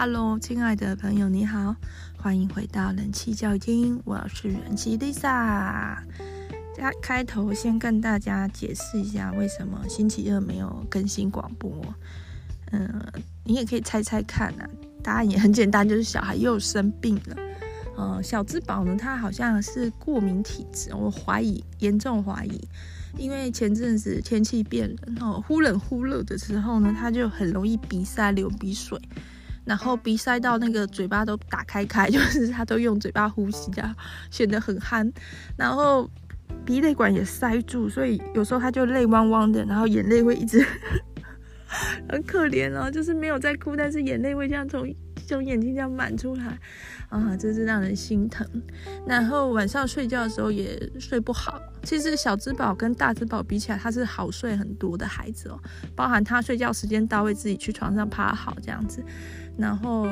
Hello，亲爱的朋友，你好，欢迎回到人气教育厅，我是人气 Lisa。开头先跟大家解释一下，为什么星期二没有更新广播。嗯，你也可以猜猜看啊，答案也很简单，就是小孩又生病了。嗯，小之宝呢，他好像是过敏体质，我怀疑，严重怀疑，因为前阵子天气变冷，哦，忽冷忽热的时候呢，他就很容易鼻塞、流鼻水。然后鼻塞到那个嘴巴都打开开，就是他都用嘴巴呼吸，这样显得很憨。然后鼻泪管也塞住，所以有时候他就泪汪汪的，然后眼泪会一直 很可怜哦，就是没有在哭，但是眼泪会这样从从眼睛这样满出来啊，真是让人心疼。然后晚上睡觉的时候也睡不好。其实小之宝跟大之宝比起来，他是好睡很多的孩子哦，包含他睡觉时间到会自己去床上趴好这样子。然后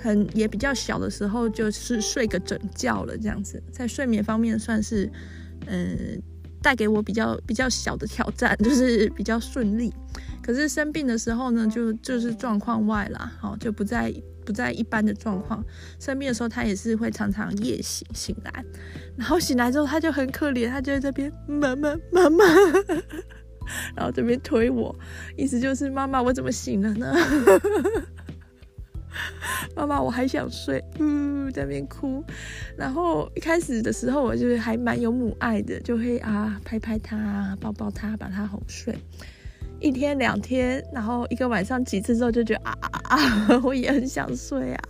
很也比较小的时候，就是睡个整觉了，这样子，在睡眠方面算是，嗯、带给我比较比较小的挑战，就是比较顺利。可是生病的时候呢，就就是状况外啦，好，就不在不在一般的状况。生病的时候，他也是会常常夜醒醒来，然后醒来之后他就很可怜，他就在这边妈妈妈妈，然后这边推我，意思就是妈妈我怎么醒了呢？妈妈，我还想睡，嗯，在那边哭。然后一开始的时候，我就是还蛮有母爱的，就会啊拍拍他，抱抱他，把他哄睡。一天两天，然后一个晚上几次之后，就觉得啊啊啊，我也很想睡啊，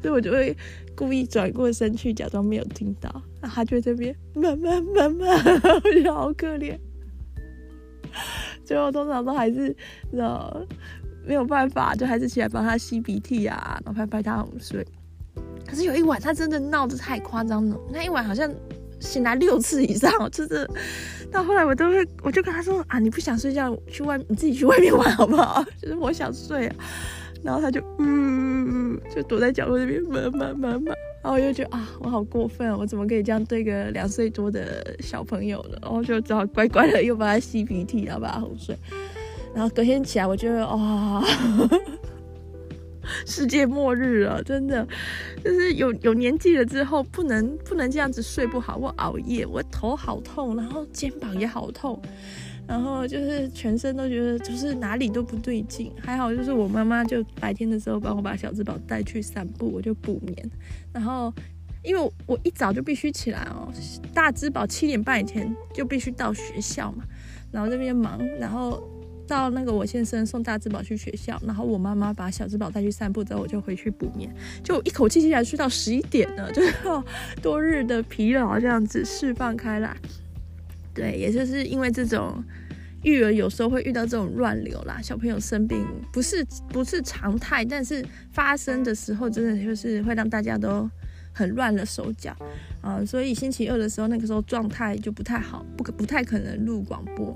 所以我就会故意转过身去，假装没有听到。然后他就在这边，妈妈妈妈，我觉得好可怜。最后通常都还是，知道。没有办法，就还是起来帮他吸鼻涕啊，然后拍拍他哄睡。可是有一晚，他真的闹得太夸张了，那一晚好像醒来六次以上，就是到后来我都会，我就跟他说啊，你不想睡觉，去外你自己去外面玩好不好？就是我想睡啊，然后他就嗯，就躲在角落那边，妈妈妈妈，然后我就觉得啊，我好过分，我怎么可以这样对个两岁多的小朋友呢？然后就只好乖乖的又帮他吸鼻涕，然后把他哄睡。然后隔天起来，我觉得哇，世界末日了，真的，就是有有年纪了之后，不能不能这样子睡不好，我熬夜，我头好痛，然后肩膀也好痛，然后就是全身都觉得就是哪里都不对劲。还好就是我妈妈就白天的时候帮我把小之宝带去散步，我就补眠。然后因为我一早就必须起来哦，大之宝七点半以前就必须到学校嘛，然后这边忙，然后。到那个我先生送大之宝去学校，然后我妈妈把小之宝带去散步之后，我就回去补眠，就一口气竟然睡到十一点了，就是多日的疲劳这样子释放开来。对，也就是因为这种育儿有时候会遇到这种乱流啦，小朋友生病不是不是常态，但是发生的时候真的就是会让大家都很乱了手脚啊，所以星期二的时候那个时候状态就不太好，不可不太可能录广播。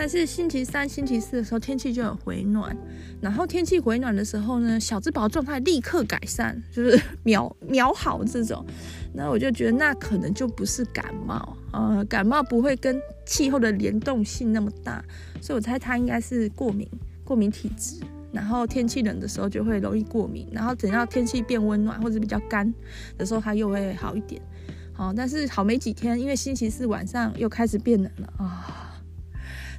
但是星期三、星期四的时候天气就很回暖，然后天气回暖的时候呢，小之宝状态立刻改善，就是 秒秒好这种。那我就觉得那可能就不是感冒，呃，感冒不会跟气候的联动性那么大，所以我猜他应该是过敏，过敏体质。然后天气冷的时候就会容易过敏，然后等到天气变温暖或者比较干的时候，他又会好一点。好，但是好没几天，因为星期四晚上又开始变冷了啊。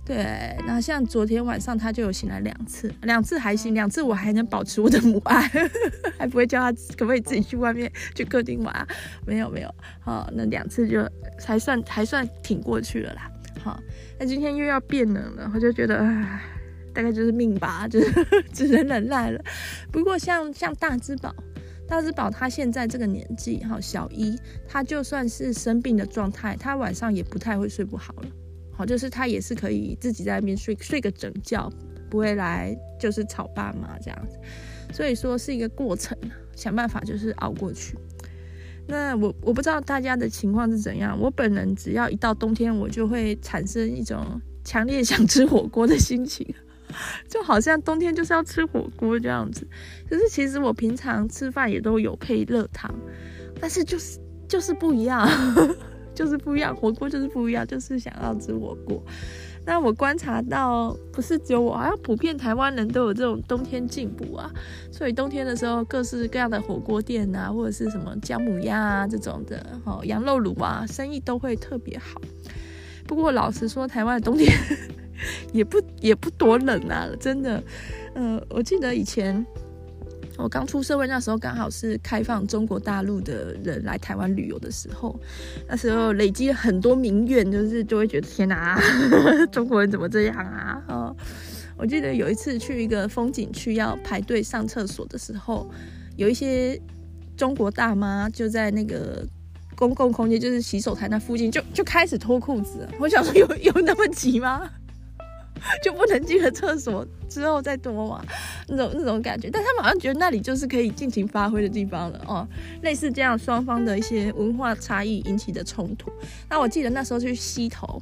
对，那像昨天晚上他就有醒来两次，两次还行，两次我还能保持我的母爱，还不会叫他可不可以自己去外面去客厅玩，没有没有，好，那两次就还算还算挺过去了啦。好，那今天又要变冷了，我就觉得唉，大概就是命吧，就是只能忍耐了。不过像像大之宝，大之宝他现在这个年纪，哈，小一，他就算是生病的状态，他晚上也不太会睡不好了。好，就是他也是可以自己在那边睡睡个整觉，不会来就是吵爸妈这样子，所以说是一个过程，想办法就是熬过去。那我我不知道大家的情况是怎样，我本人只要一到冬天，我就会产生一种强烈想吃火锅的心情，就好像冬天就是要吃火锅这样子。可是其实我平常吃饭也都有配热汤，但是就是就是不一样。就是不一样，火锅就是不一样，就是想要吃火锅。那我观察到，不是只有我，好像普遍台湾人都有这种冬天进补啊。所以冬天的时候，各式各样的火锅店啊，或者是什么姜母鸭啊这种的，哦，羊肉卤啊，生意都会特别好。不过老实说，台湾的冬天 也不也不多冷啊，真的。嗯、我记得以前。我刚出社会那时候，刚好是开放中国大陆的人来台湾旅游的时候，那时候累积了很多民怨，就是就会觉得天哪，中国人怎么这样啊？哦，我记得有一次去一个风景区要排队上厕所的时候，有一些中国大妈就在那个公共空间，就是洗手台那附近就就开始脱裤子。我想说有，有 有那么急吗？就不能进了厕所之后再脱吗？那种那种感觉，但他们好像觉得那里就是可以尽情发挥的地方了哦。类似这样双方的一些文化差异引起的冲突。那我记得那时候去西头，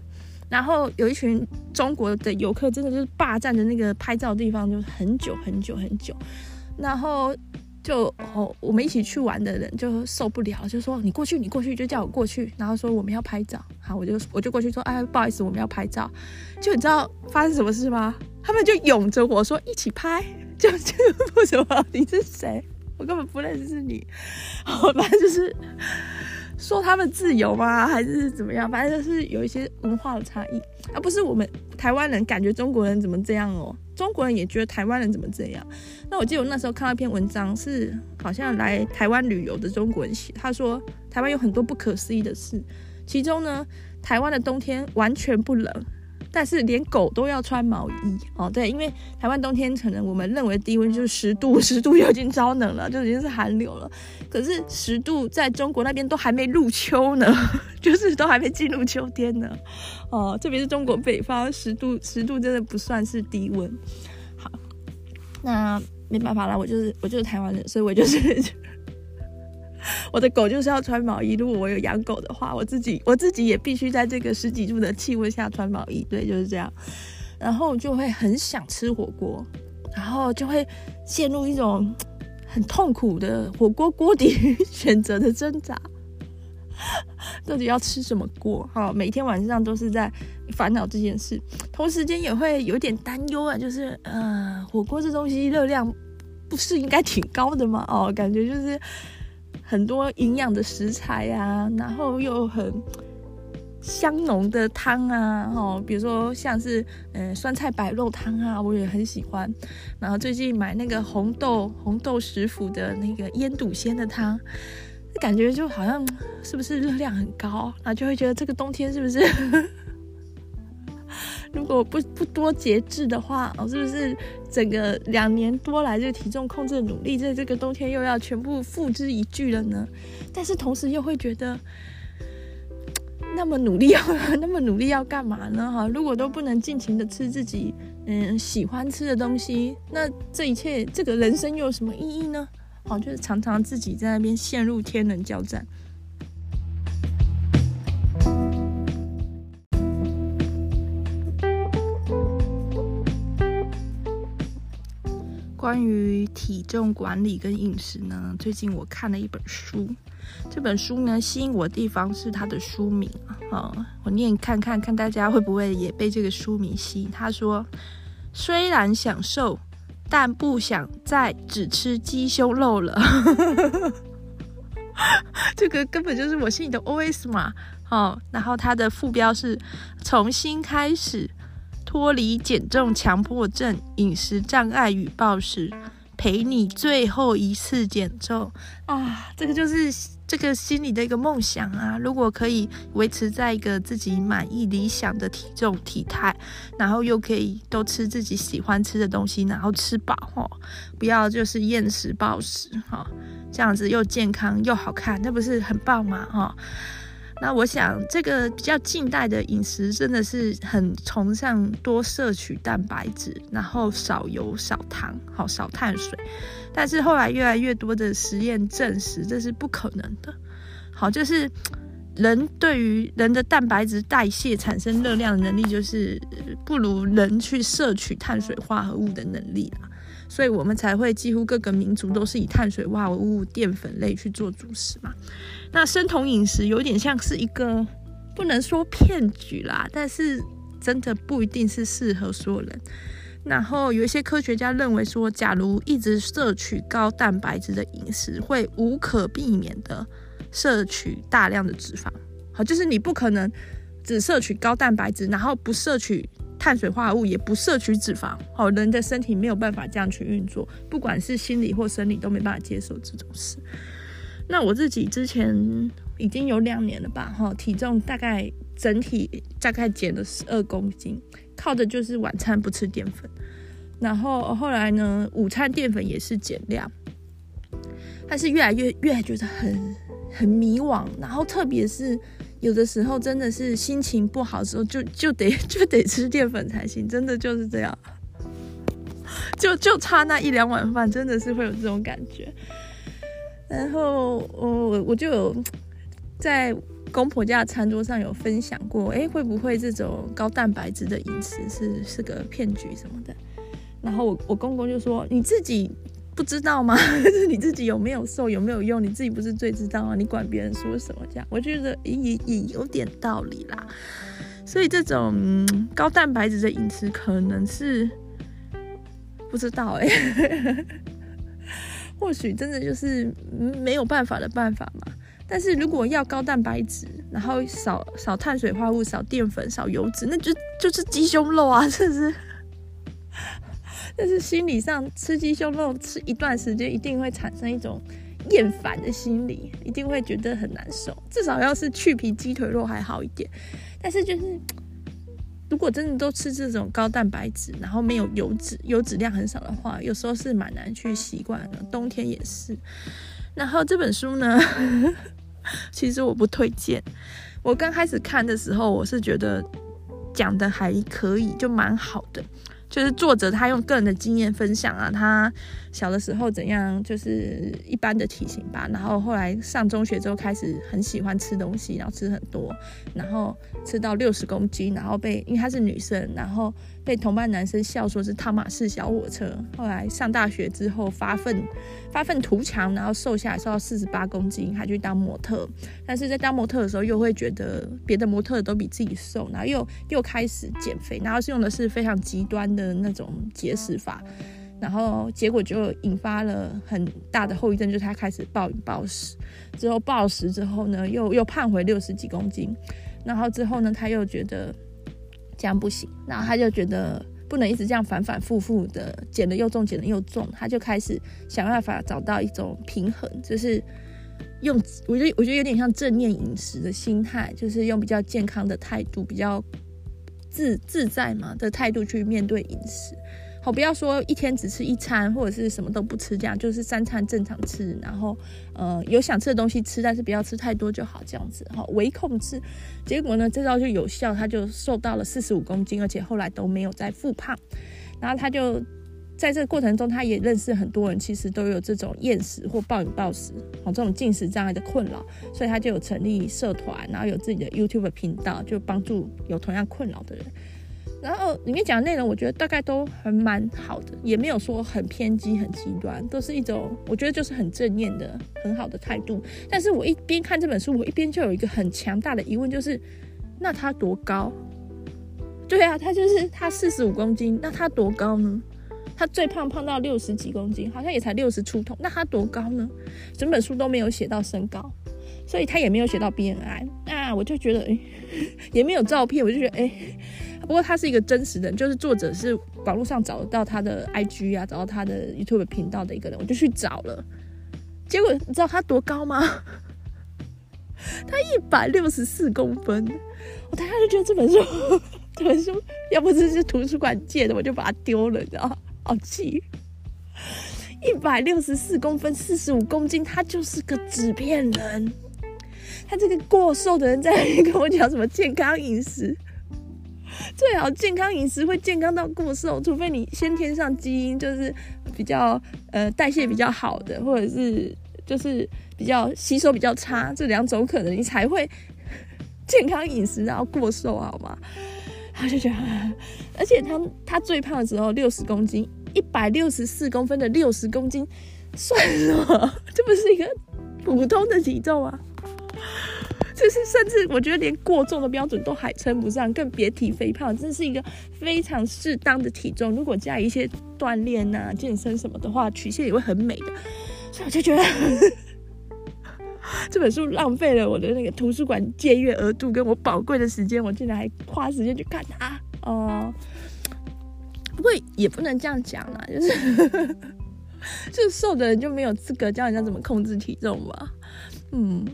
然后有一群中国的游客，真的就是霸占着那个拍照地方，就很久很久很久，然后。就哦，我们一起去玩的人就受不了，就说你过去，你过去，就叫我过去，然后说我们要拍照，好，我就我就过去说，哎，不好意思，我们要拍照。就你知道发生什么事吗？他们就拥着我说一起拍，就就为什么？你是谁？我根本不认识你。好，反正就是说他们自由吗？还是怎么样？反正就是有一些文化的差异，而不是我们台湾人感觉中国人怎么这样哦。中国人也觉得台湾人怎么这样？那我记得我那时候看到一篇文章，是好像来台湾旅游的中国人写，他说台湾有很多不可思议的事，其中呢，台湾的冬天完全不冷。但是连狗都要穿毛衣哦，对，因为台湾冬天可能我们认为低温就是十度，十度就已经超冷了，就已经是寒流了。可是十度在中国那边都还没入秋呢，就是都还没进入秋天呢。哦，特别是中国北方，十度十度真的不算是低温。好，那没办法啦，我就是我就是台湾人，所以我就是。我的狗就是要穿毛衣。如果我有养狗的话，我自己我自己也必须在这个十几度的气温下穿毛衣。对，就是这样。然后就会很想吃火锅，然后就会陷入一种很痛苦的火锅锅底选择的挣扎。到底要吃什么锅？哈，每天晚上都是在烦恼这件事，同时间也会有点担忧啊，就是呃，火锅这东西热量不是应该挺高的吗？哦，感觉就是。很多营养的食材啊，然后又很香浓的汤啊，哦，比如说像是嗯酸菜白肉汤啊，我也很喜欢。然后最近买那个红豆红豆食府的那个腌笃鲜的汤，感觉就好像是不是热量很高？然后就会觉得这个冬天是不是？如果不不多节制的话，哦，是不是整个两年多来这个体重控制的努力，在这个冬天又要全部付之一炬了呢？但是同时又会觉得，那么努力要 那么努力要干嘛呢？哈，如果都不能尽情的吃自己嗯喜欢吃的东西，那这一切这个人生又有什么意义呢？好，就是常常自己在那边陷入天人交战。关于体重管理跟饮食呢，最近我看了一本书。这本书呢，吸引我的地方是它的书名啊，我念看看看大家会不会也被这个书名吸引。他说：“虽然想瘦，但不想再只吃鸡胸肉了。”这个根本就是我心里的 OS 嘛。哦，然后它的副标是“重新开始”。脱离减重强迫症、饮食障碍与暴食，陪你最后一次减重啊！这个就是这个心里的一个梦想啊！如果可以维持在一个自己满意、理想的体重体态，然后又可以都吃自己喜欢吃的东西，然后吃饱哦，不要就是厌食暴食哈，这样子又健康又好看，那不是很棒吗？哈！那我想，这个比较近代的饮食真的是很崇尚多摄取蛋白质，然后少油少糖，好少碳水。但是后来越来越多的实验证实，这是不可能的。好，就是人对于人的蛋白质代谢产生热量的能力，就是不如人去摄取碳水化合物的能力啦。所以我们才会几乎各个民族都是以碳水化合物、淀粉类去做主食嘛。那生酮饮食有点像是一个不能说骗局啦，但是真的不一定是适合所有人。然后有一些科学家认为说，假如一直摄取高蛋白质的饮食，会无可避免的摄取大量的脂肪。好，就是你不可能只摄取高蛋白质，然后不摄取碳水化合物，也不摄取脂肪。好，人的身体没有办法这样去运作，不管是心理或生理都没办法接受这种事。那我自己之前已经有两年了吧，哈，体重大概整体大概减了十二公斤，靠的就是晚餐不吃淀粉，然后后来呢，午餐淀粉也是减量，但是越来越越来觉得很很迷惘，然后特别是有的时候真的是心情不好的时候就，就得 就得吃淀粉才行，真的就是这样，就就差那一两碗饭，真的是会有这种感觉。然后我我就有在公婆家餐桌上有分享过，哎，会不会这种高蛋白质的饮食是是个骗局什么的？然后我我公公就说：“你自己不知道吗？是你自己有没有瘦，有没有用？你自己不是最知道啊？你管别人说什么？这样我觉得也也有点道理啦。所以这种高蛋白质的饮食可能是不知道哎。”或许真的就是没有办法的办法嘛。但是如果要高蛋白质，然后少少碳水化合物、少淀粉、少油脂，那就就是鸡胸肉啊！这是，但是心理上吃鸡胸肉吃一段时间，一定会产生一种厌烦的心理，一定会觉得很难受。至少要是去皮鸡腿肉还好一点，但是就是。如果真的都吃这种高蛋白质，然后没有油脂，油脂量很少的话，有时候是蛮难去习惯的。冬天也是。然后这本书呢，其实我不推荐。我刚开始看的时候，我是觉得讲的还可以，就蛮好的。就是作者他用个人的经验分享啊，他小的时候怎样，就是一般的体型吧，然后后来上中学之后开始很喜欢吃东西，然后吃很多，然后吃到六十公斤，然后被因为她是女生，然后被同班男生笑说是汤马士小火车。后来上大学之后发奋发奋图强，然后瘦下来，瘦到四十八公斤，还去当模特。但是在当模特的时候，又会觉得别的模特都比自己瘦，然后又又开始减肥，然后是用的是非常极端的那种节食法，然后结果就引发了很大的后遗症，就是他开始暴饮暴食，之后暴食之后呢，又又胖回六十几公斤，然后之后呢，他又觉得这样不行，然后他就觉得不能一直这样反反复复的减的又重，减的又重，他就开始想办法找到一种平衡，就是用我觉得我觉得有点像正念饮食的心态，就是用比较健康的态度，比较。自自在嘛的态度去面对饮食，好，不要说一天只吃一餐或者是什么都不吃，这样就是三餐正常吃，然后呃有想吃的东西吃，但是不要吃太多就好，这样子哈，微控制。结果呢，这招就有效，他就瘦到了四十五公斤，而且后来都没有再复胖，然后他就。在这个过程中，他也认识很多人，其实都有这种厌食或暴饮暴食，这种进食障碍的困扰，所以他就有成立社团，然后有自己的 YouTube 频道，就帮助有同样困扰的人。然后里面讲的内容，我觉得大概都很蛮好的，也没有说很偏激、很极端，都是一种我觉得就是很正面的、很好的态度。但是我一边看这本书，我一边就有一个很强大的疑问，就是那他多高？对啊，他就是他四十五公斤，那他多高呢？他最胖胖到六十几公斤，好像也才六十出头。那他多高呢？整本书都没有写到身高，所以他也没有写到 BMI。那我就觉得，哎，也没有照片，我就觉得，哎，不过他是一个真实的人，就是作者是网络上找到他的 IG 啊，找到他的 YouTube 频道的一个人，我就去找了。结果你知道他多高吗？他一百六十四公分。我大概就觉得这本书，这本书要不是是图书馆借的，我就把它丢了，你知道？好气！一百六十四公分，四十五公斤，他就是个纸片人。他这个过瘦的人在跟我讲什么健康饮食？最好健康饮食会健康到过瘦，除非你先天上基因就是比较呃代谢比较好的，或者是就是比较吸收比较差，这两种可能你才会健康饮食然后过瘦，好吗？他就觉得，而且他他最胖的时候六十公斤。一百六十四公分的六十公斤，算什么？这不是一个普通的体重啊！就是甚至我觉得连过重的标准都还称不上，更别提肥胖。这是一个非常适当的体重，如果加一些锻炼啊、健身什么的话，曲线也会很美的。所以我就觉得 这本书浪费了我的那个图书馆借阅额度跟我宝贵的时间，我竟然还花时间去看它哦。不过也不能这样讲啦，就是 就瘦的人就没有资格教人家怎么控制体重吧？嗯，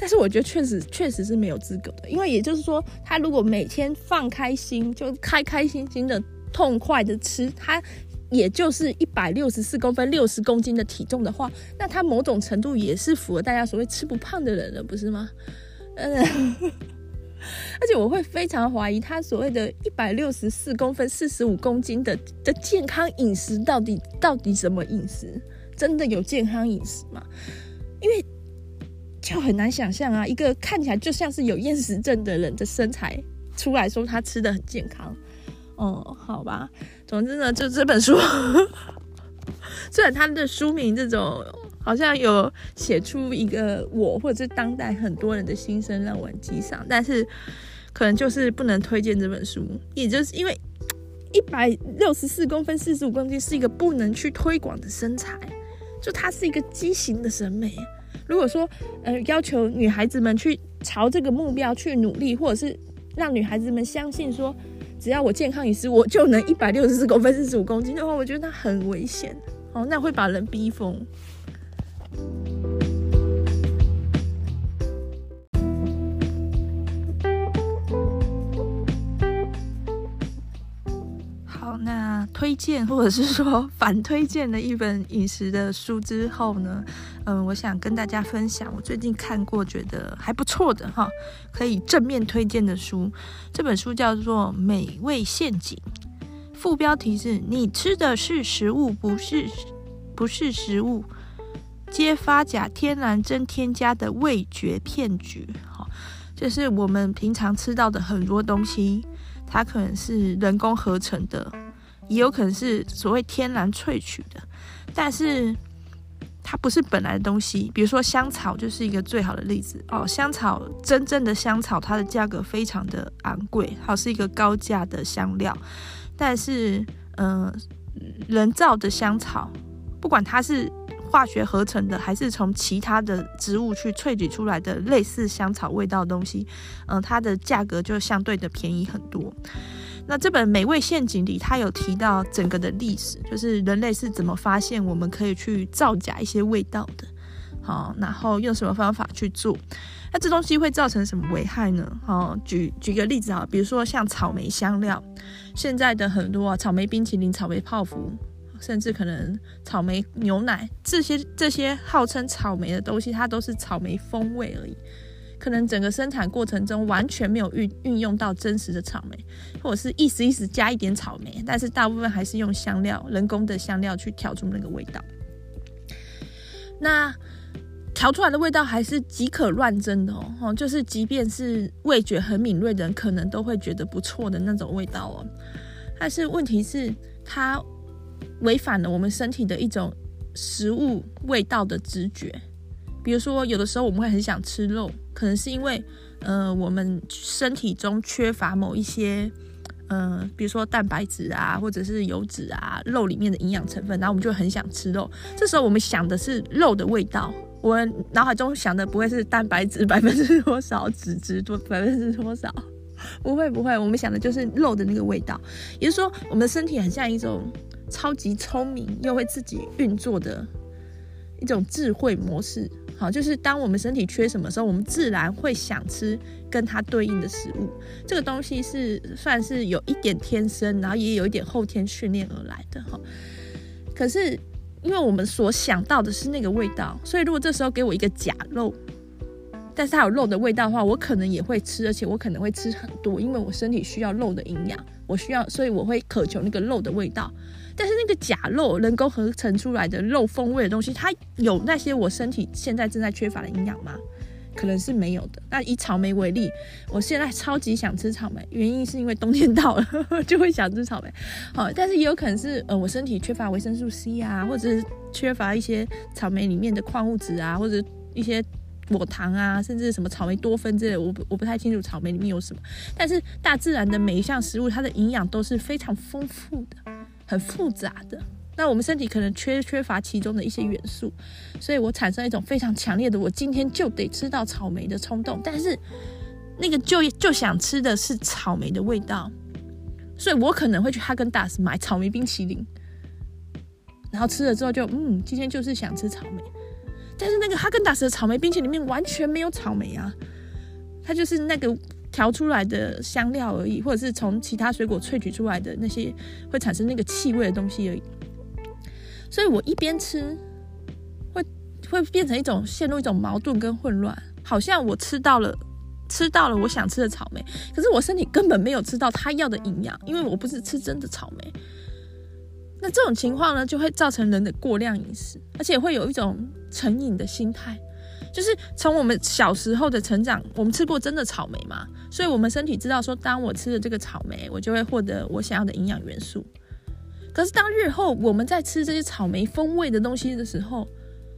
但是我觉得确实确实是没有资格的，因为也就是说，他如果每天放开心，就开开心心的、痛快的吃，他也就是一百六十四公分、六十公斤的体重的话，那他某种程度也是符合大家所谓吃不胖的人了，不是吗？嗯。而且我会非常怀疑他所谓的一百六十四公分、四十五公斤的的健康饮食到底到底什么饮食？真的有健康饮食吗？因为就很难想象啊，一个看起来就像是有厌食症的人的身材出来说他吃的很健康。哦，好吧，总之呢，就这本书，虽然他的书名这种。好像有写出一个我或者是当代很多人的心声让我很激赏，但是可能就是不能推荐这本书，也就是因为一百六十四公分、四十五公斤是一个不能去推广的身材，就它是一个畸形的审美。如果说呃要求女孩子们去朝这个目标去努力，或者是让女孩子们相信说只要我健康饮食我就能一百六十四公分、四十五公斤的话，我觉得那很危险哦，那会把人逼疯。那推荐或者是说反推荐的一本饮食的书之后呢，嗯，我想跟大家分享我最近看过觉得还不错的哈，可以正面推荐的书。这本书叫做《美味陷阱》，副标题是“你吃的是食物，不是不是食物”。揭发假天然真添加的味觉骗局，哈，就是我们平常吃到的很多东西，它可能是人工合成的，也有可能是所谓天然萃取的，但是它不是本来的东西。比如说香草就是一个最好的例子哦，香草真正的香草，它的价格非常的昂贵，好，是一个高价的香料，但是嗯、人造的香草，不管它是。化学合成的，还是从其他的植物去萃取出来的类似香草味道的东西，嗯、它的价格就相对的便宜很多。那这本《美味陷阱》里，它有提到整个的历史，就是人类是怎么发现我们可以去造假一些味道的，好，然后用什么方法去做？那这东西会造成什么危害呢？好，举举个例子啊，比如说像草莓香料，现在的很多啊，草莓冰淇淋、草莓泡芙。甚至可能草莓牛奶这些这些号称草莓的东西，它都是草莓风味而已。可能整个生产过程中完全没有运运用到真实的草莓，或者是意思意思加一点草莓，但是大部分还是用香料、人工的香料去调出那个味道。那调出来的味道还是极可乱真的哦，就是即便是味觉很敏锐的人，可能都会觉得不错的那种味道哦。但是问题是它。违反了我们身体的一种食物味道的直觉，比如说，有的时候我们会很想吃肉，可能是因为，呃，我们身体中缺乏某一些，呃，比如说蛋白质啊，或者是油脂啊，肉里面的营养成分，然后我们就很想吃肉。这时候我们想的是肉的味道，我脑海中想的不会是蛋白质 百分之多少，脂质多百分之多少，不会不会，我们想的就是肉的那个味道。也就是说，我们的身体很像一种。超级聪明又会自己运作的一种智慧模式，好，就是当我们身体缺什么时候，我们自然会想吃跟它对应的食物。这个东西是算是有一点天生，然后也有一点后天训练而来的哈。可是因为我们所想到的是那个味道，所以如果这时候给我一个假肉，但是它有肉的味道的话，我可能也会吃，而且我可能会吃很多，因为我身体需要肉的营养，我需要，所以我会渴求那个肉的味道。但是那个假肉，人工合成出来的肉风味的东西，它有那些我身体现在正在缺乏的营养吗？可能是没有的。那以草莓为例，我现在超级想吃草莓，原因是因为冬天到了，就会想吃草莓。好，但是也有可能是呃，我身体缺乏维生素 C 啊，或者是缺乏一些草莓里面的矿物质啊，或者一些果糖啊，甚至什么草莓多酚之类，我不我不太清楚草莓里面有什么。但是大自然的每一项食物，它的营养都是非常丰富的，很复杂的。那我们身体可能缺缺乏其中的一些元素，所以我产生一种非常强烈的，我今天就得吃到草莓的冲动。但是那个就就想吃的是草莓的味道，所以我可能会去哈根达斯买草莓冰淇淋，然后吃了之后就嗯，今天就是想吃草莓。但是那个哈根达斯的草莓冰淇淋里面完全没有草莓啊，它就是那个调出来的香料而已，或者是从其他水果萃取出来的那些会产生那个气味的东西而已。所以我一边吃，会会变成一种陷入一种矛盾跟混乱，好像我吃到了吃到了我想吃的草莓，可是我身体根本没有吃到它要的营养，因为我不是吃真的草莓。那这种情况呢，就会造成人的过量饮食，而且会有一种成瘾的心态，就是从我们小时候的成长，我们吃过真的草莓嘛，所以我们身体知道说，当我吃了这个草莓，我就会获得我想要的营养元素。可是，当日后我们在吃这些草莓风味的东西的时候，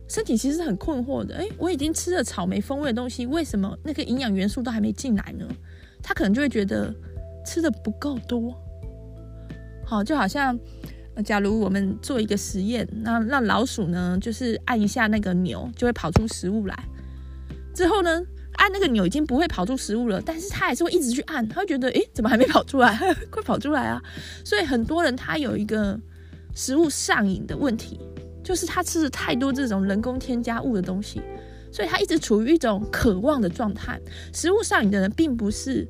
身体其实很困惑的。诶，我已经吃了草莓风味的东西，为什么那个营养元素都还没进来呢？他可能就会觉得吃的不够多。好，就好像，那假如我们做一个实验，那让老鼠呢，就是按一下那个钮，就会跑出食物来。之后呢，按那个钮已经不会跑出食物了，但是它还是会一直去按，它会觉得，诶，怎么还没跑出来？快跑出来啊！所以很多人他有一个食物上瘾的问题，就是他吃了太多这种人工添加物的东西，所以他一直处于一种渴望的状态。食物上瘾的人并不是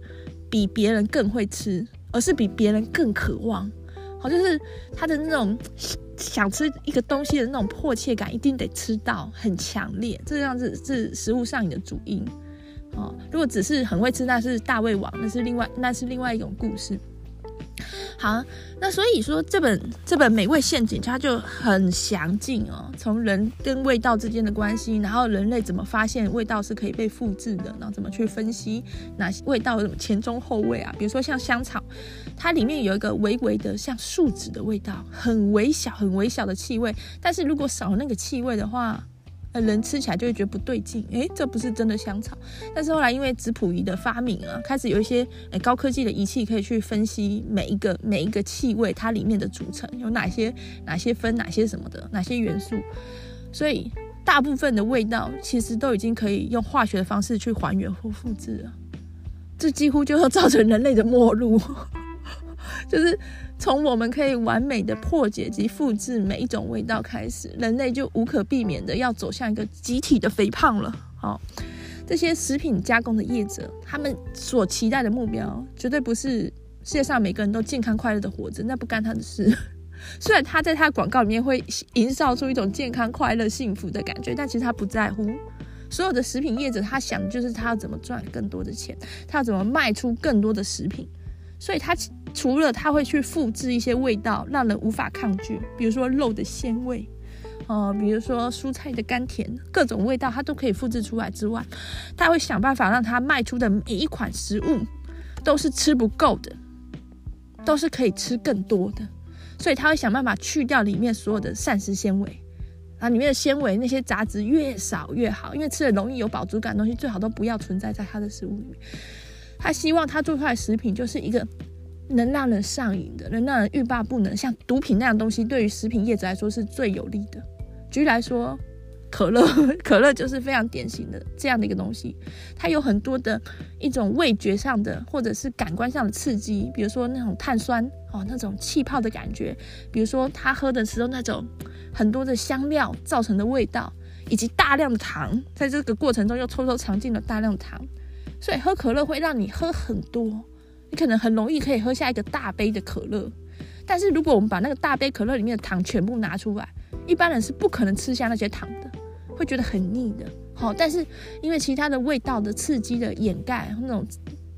比别人更会吃，而是比别人更渴望。哦，就是他的那种想吃一个东西的那种迫切感，一定得吃到，很强烈。这样子是食物上瘾的主因。哦，如果只是很会吃，那是大胃王，那是另外那是另外一种故事。好，那所以说这本这本美味陷阱它就很详尽哦，从人跟味道之间的关系，然后人类怎么发现味道是可以被复制的，然后怎么去分析哪些味道有前中后味啊？比如说像香草，它里面有一个微微的像树脂的味道，很微小很微小的气味，但是如果少了那个气味的话。人吃起来就会觉得不对劲，诶，这不是真的香草。但是后来因为质谱仪的发明啊，开始有一些诶高科技的仪器可以去分析每一个每一个气味它里面的组成有哪些哪些分哪些什么的哪些元素，所以大部分的味道其实都已经可以用化学的方式去还原或复制了。这几乎就要造成人类的末路，就是。从我们可以完美的破解及复制每一种味道开始，人类就无可避免的要走向一个集体的肥胖了。好，这些食品加工的业者，他们所期待的目标，绝对不是世界上每个人都健康快乐的活着，那不干他的事。虽然他在他的广告里面会营造出一种健康快乐幸福的感觉，但其实他不在乎。所有的食品业者，他想就是他要怎么赚更多的钱，他要怎么卖出更多的食品。所以他除了他会去复制一些味道，让人无法抗拒，比如说肉的鲜味，呃，比如说蔬菜的甘甜，各种味道他都可以复制出来之外，他会想办法让他卖出的每一款食物都是吃不够的，都是可以吃更多的。所以他会想办法去掉里面所有的膳食纤维，啊，里面的纤维那些杂质越少越好，因为吃的容易有饱足感的东西最好都不要存在在他的食物里面。他希望他做出来的食品就是一个能让人上瘾的，能让人欲罢不能，像毒品那样东西，对于食品业者来说是最有利的。举例来说，可乐，可乐就是非常典型的这样的一个东西，它有很多的一种味觉上的或者是感官上的刺激，比如说那种碳酸哦，那种气泡的感觉，比如说他喝的时候那种很多的香料造成的味道，以及大量的糖，在这个过程中又偷偷藏进了大量的糖。所以喝可乐会让你喝很多，你可能很容易可以喝下一个大杯的可乐。但是如果我们把那个大杯可乐里面的糖全部拿出来，一般人是不可能吃下那些糖的，会觉得很腻的。好，但是因为其他的味道的刺激的掩盖，那种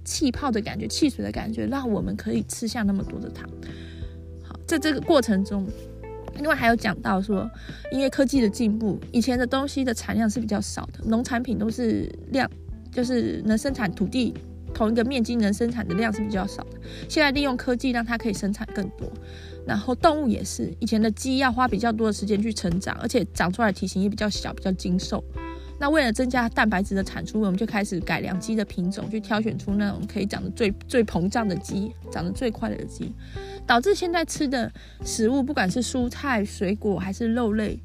气泡的感觉、汽水的感觉，让我们可以吃下那么多的糖。好，在这个过程中，另外还有讲到说，因为科技的进步，以前的东西的产量是比较少的，农产品都是量。就是能生产土地同一个面积能生产的量是比较少的，现在利用科技让它可以生产更多。然后动物也是，以前的鸡要花比较多的时间去成长，而且长出来体型也比较小，比较精瘦。那为了增加蛋白质的产出，我们就开始改良鸡的品种，去挑选出那种可以长得最最膨胀的鸡，长得最快的鸡，导致现在吃的食物，不管是蔬菜、水果还是肉类，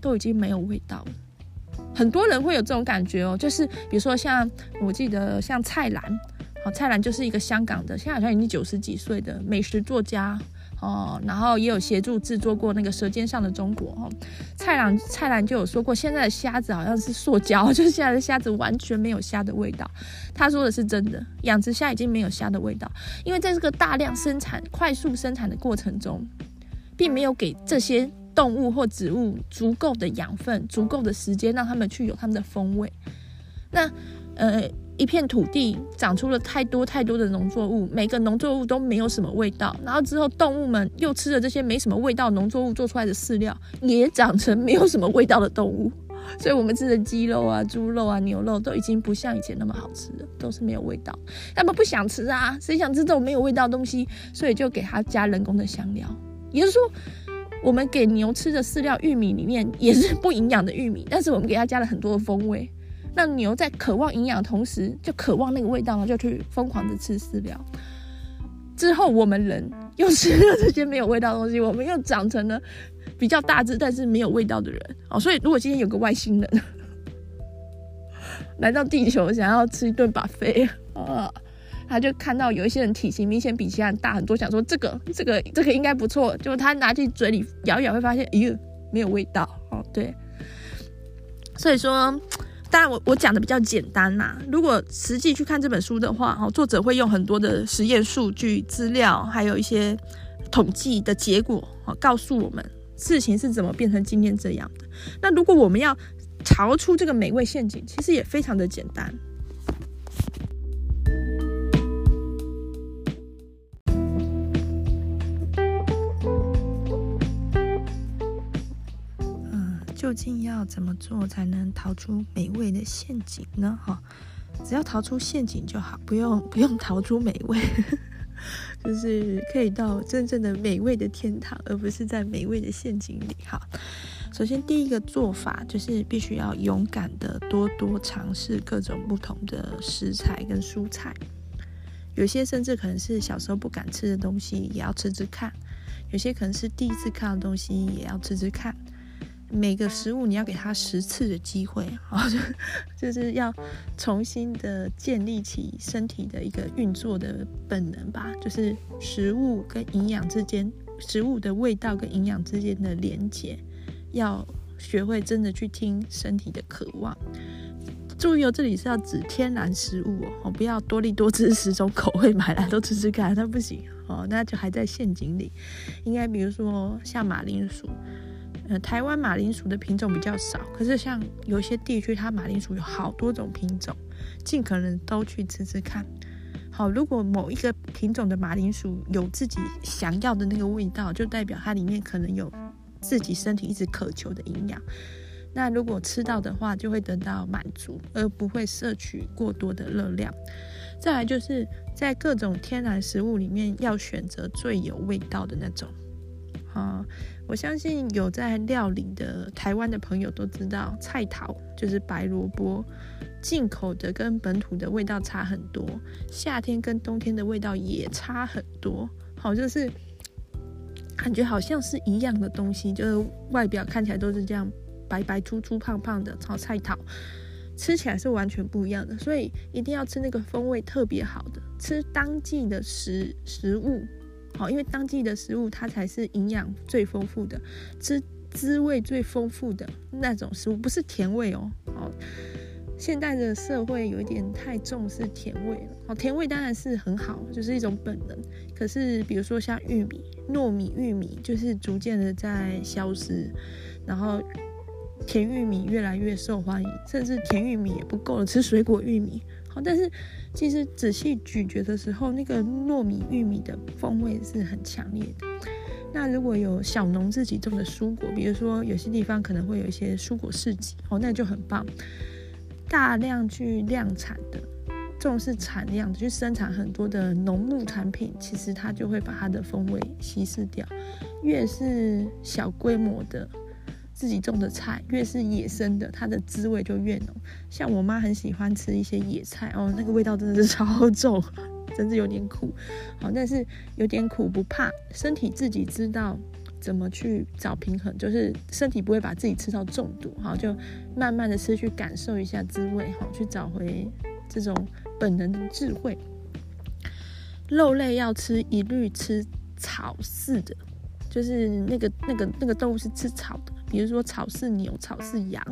都已经没有味道了。很多人会有这种感觉哦，就是比如说像我记得像蔡澜，好，蔡澜就是一个香港的，现在好像已经九十几岁的美食作家。哦，然后也有协助制作过那个《舌尖上的中国》哈，蔡澜蔡澜就有说过，现在的虾子好像是塑胶，就是现在的虾子完全没有虾的味道。他说的是真的，养殖虾已经没有虾的味道，因为在这个大量生产、快速生产的过程中，并没有给这些动物或植物足够的养分、足够的时间，让他们去有他们的风味。那呃。一片土地长出了太多太多的农作物，每个农作物都没有什么味道。然后之后动物们又吃了这些没什么味道农作物做出来的饲料，也长成没有什么味道的动物。所以我们吃的鸡肉啊、猪肉啊、牛肉都已经不像以前那么好吃了，都是没有味道。他们不想吃啊，谁想吃这种没有味道的东西？所以就给它加人工的香料。也就是说，我们给牛吃的饲料玉米里面也是不营养的玉米，但是我们给它加了很多的风味。那牛在渴望营养的同时，就渴望那个味道呢，就去疯狂的吃饲料。之后我们人又吃了这些没有味道的东西，我们又长成了比较大只但是没有味道的人哦。所以如果今天有个外星人来到地球，想要吃一顿 buffet 啊，他就看到有一些人体型明显比其他人大很多，想说这个这个这个应该不错，就他拿进嘴里咬一咬，会发现，哎呦，没有味道哦。对，所以说。当然我，我讲的比较简单呐。如果实际去看这本书的话，哈，作者会用很多的实验数据资料，还有一些统计的结果，啊，告诉我们事情是怎么变成今天这样的。那如果我们要逃出这个美味陷阱，其实也非常的简单。究竟要怎么做才能逃出美味的陷阱呢？哈，只要逃出陷阱就好，不用不用逃出美味，就是可以到真正的美味的天堂，而不是在美味的陷阱里。哈，首先第一个做法就是必须要勇敢的多多尝试各种不同的食材跟蔬菜，有些甚至可能是小时候不敢吃的东西，也要吃吃看；有些可能是第一次看的东西，也要吃吃看。每个食物你要给它十次的机会，啊，就是要重新的建立起身体的一个运作的本能吧，就是食物跟营养之间，食物的味道跟营养之间的连接，要学会真的去听身体的渴望。注意哦，这里是要指天然食物哦，不要多力多滋十种口味买来都吃吃看，那不行哦，那就还在陷阱里。应该比如说像马铃薯。台湾马铃薯的品种比较少，可是像有些地区，它马铃薯有好多种品种，尽可能都去吃吃看。好，如果某一个品种的马铃薯有自己想要的那个味道，就代表它里面可能有自己身体一直渴求的营养。那如果吃到的话，就会得到满足，而不会摄取过多的热量。再来就是在各种天然食物里面，要选择最有味道的那种。啊，我相信有在料理的台湾的朋友都知道，菜头就是白萝卜，进口的跟本土的味道差很多，夏天跟冬天的味道也差很多。好，就是感觉好像是一样的东西，就是外表看起来都是这样白白粗粗胖胖的炒菜头，吃起来是完全不一样的。所以一定要吃那个风味特别好的，吃当季的食食物。好，因为当季的食物它才是营养最丰富的，滋滋味最丰富的那种食物，不是甜味哦。好，现代的社会有一点太重视甜味了。好，甜味当然是很好，就是一种本能。可是比如说像玉米、糯米、玉米，就是逐渐的在消失，然后甜玉米越来越受欢迎，甚至甜玉米也不够了，吃水果玉米。好，但是其实仔细咀嚼的时候，那个糯米、玉米的风味是很强烈的。那如果有小农自己种的蔬果，比如说有些地方可能会有一些蔬果市集，哦，那就很棒。大量去量产的，重视产量去生产很多的农牧产品，其实它就会把它的风味稀释掉。越是小规模的自己种的菜，越是野生的，它的滋味就越浓。像我妈很喜欢吃一些野菜哦，那个味道真的是超重，甚至有点苦。好，但是有点苦不怕，身体自己知道怎么去找平衡，就是身体不会把自己吃到中毒。好，就慢慢的吃，去感受一下滋味，好，去找回这种本能的智慧。肉类要吃，一律吃草饲的。就是那个那个那个动物是吃草的，比如说草饲牛、草饲羊，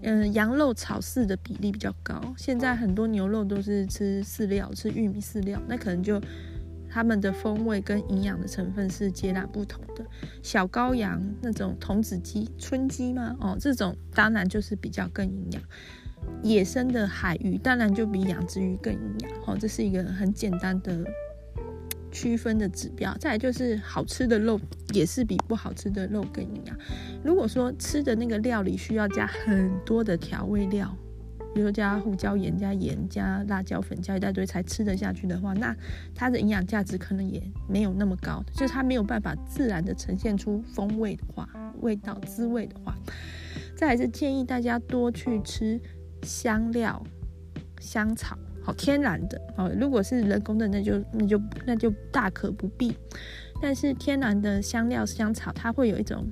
嗯，羊肉草饲的比例比较高。现在很多牛肉都是吃饲料，吃玉米饲料，那可能就它们的风味跟营养的成分是截然不同的。小羔羊那种童子鸡、春鸡嘛，哦，这种当然就是比较更营养。野生的海鱼当然就比养殖鱼更营养。哦，这是一个很简单的。区分的指标，再来就是好吃的肉也是比不好吃的肉更营养。如果说吃的那个料理需要加很多的调味料，比如说加胡椒盐、加盐、加辣椒粉、加一大堆才吃得下去的话，那它的营养价值可能也没有那么高，就是它没有办法自然的呈现出风味的话，味道滋味的话，再来是建议大家多去吃香料、香草。好天然的，哦，如果是人工的，那就那就那就大可不必。但是天然的香料香草，它会有一种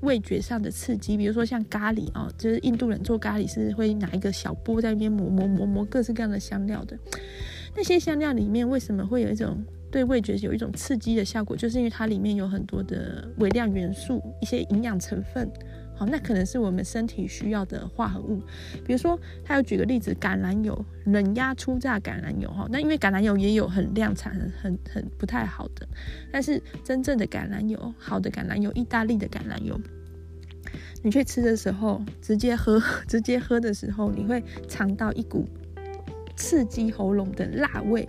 味觉上的刺激，比如说像咖喱哦，就是印度人做咖喱是会拿一个小钵在那边磨磨磨磨各式各样的香料的。那些香料里面为什么会有一种对味觉有一种刺激的效果？就是因为它里面有很多的微量元素，一些营养成分。好，那可能是我们身体需要的化合物，比如说，他有举个例子，橄榄油，冷压初榨橄榄油，哈，那因为橄榄油也有很量产、很很很不太好的，但是真正的橄榄油，好的橄榄油，意大利的橄榄油，你去吃的时候，直接喝，直接喝的时候，你会尝到一股刺激喉咙的辣味。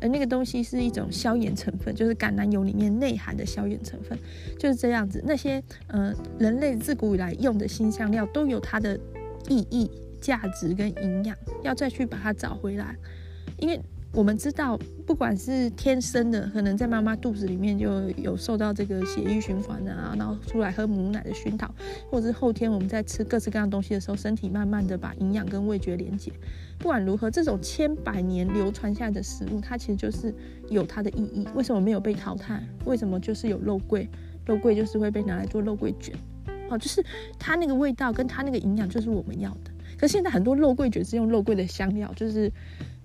而那个东西是一种消炎成分，就是橄榄油里面内含的消炎成分，就是这样子。那些呃人类自古以来用的新香料都有它的意义、价值跟营养，要再去把它找回来，因为。我们知道，不管是天生的，可能在妈妈肚子里面就有受到这个血液循环啊，然后出来喝母奶的熏陶，或者是后天我们在吃各式各样东西的时候，身体慢慢的把营养跟味觉连接。不管如何，这种千百年流传下来的食物，它其实就是有它的意义。为什么没有被淘汰？为什么就是有肉桂？肉桂就是会被拿来做肉桂卷，哦，就是它那个味道跟它那个营养就是我们要的。可现在很多肉桂卷是用肉桂的香料，就是。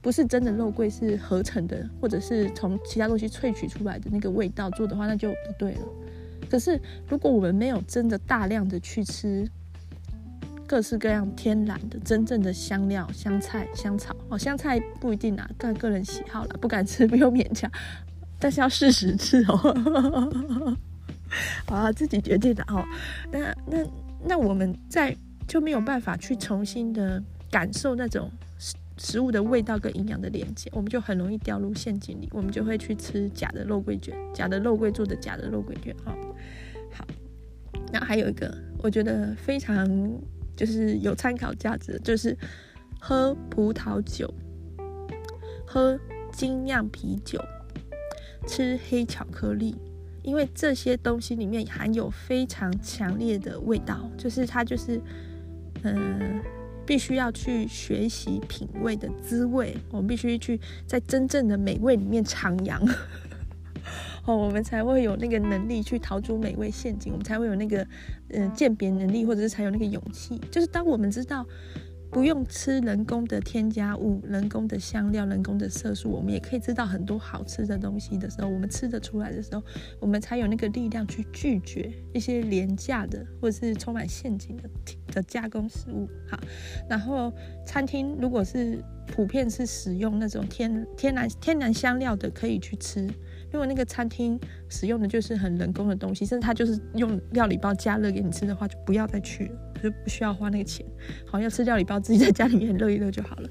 不是真的肉桂，是合成的，或者是从其他东西萃取出来的那个味道做的话，那就不对了。可是如果我们没有真的大量的去吃各式各样天然的、真正的香料、香菜、香草哦，香菜不一定啊，看个人喜好啦，不敢吃不用勉强，但是要适时吃哦。好啊，自己决定的哦。那那那我们在就没有办法去重新的感受那种。食物的味道跟营养的连接，我们就很容易掉入陷阱里，我们就会去吃假的肉桂卷，假的肉桂做的假的肉桂卷。好，好，那还有一个我觉得非常就是有参考价值，就是喝葡萄酒、喝精酿啤酒、吃黑巧克力，因为这些东西里面含有非常强烈的味道，就是它就是嗯。必须要去学习品味的滋味，我们必须去在真正的美味里面徜徉，哦，我们才会有那个能力去逃出美味陷阱，我们才会有那个嗯鉴别能力，或者是才有那个勇气。就是当我们知道。不用吃人工的添加物、人工的香料、人工的色素，我们也可以知道很多好吃的东西的时候，我们吃得出来的时候，我们才有那个力量去拒绝一些廉价的或者是充满陷阱的的加工食物。好，然后餐厅如果是普遍是使用那种天天然天然香料的，可以去吃。如果那个餐厅使用的就是很人工的东西，甚至他就是用料理包加热给你吃的话，就不要再去了。就不需要花那个钱，好，要吃料理包，自己在家里面热一热就好了。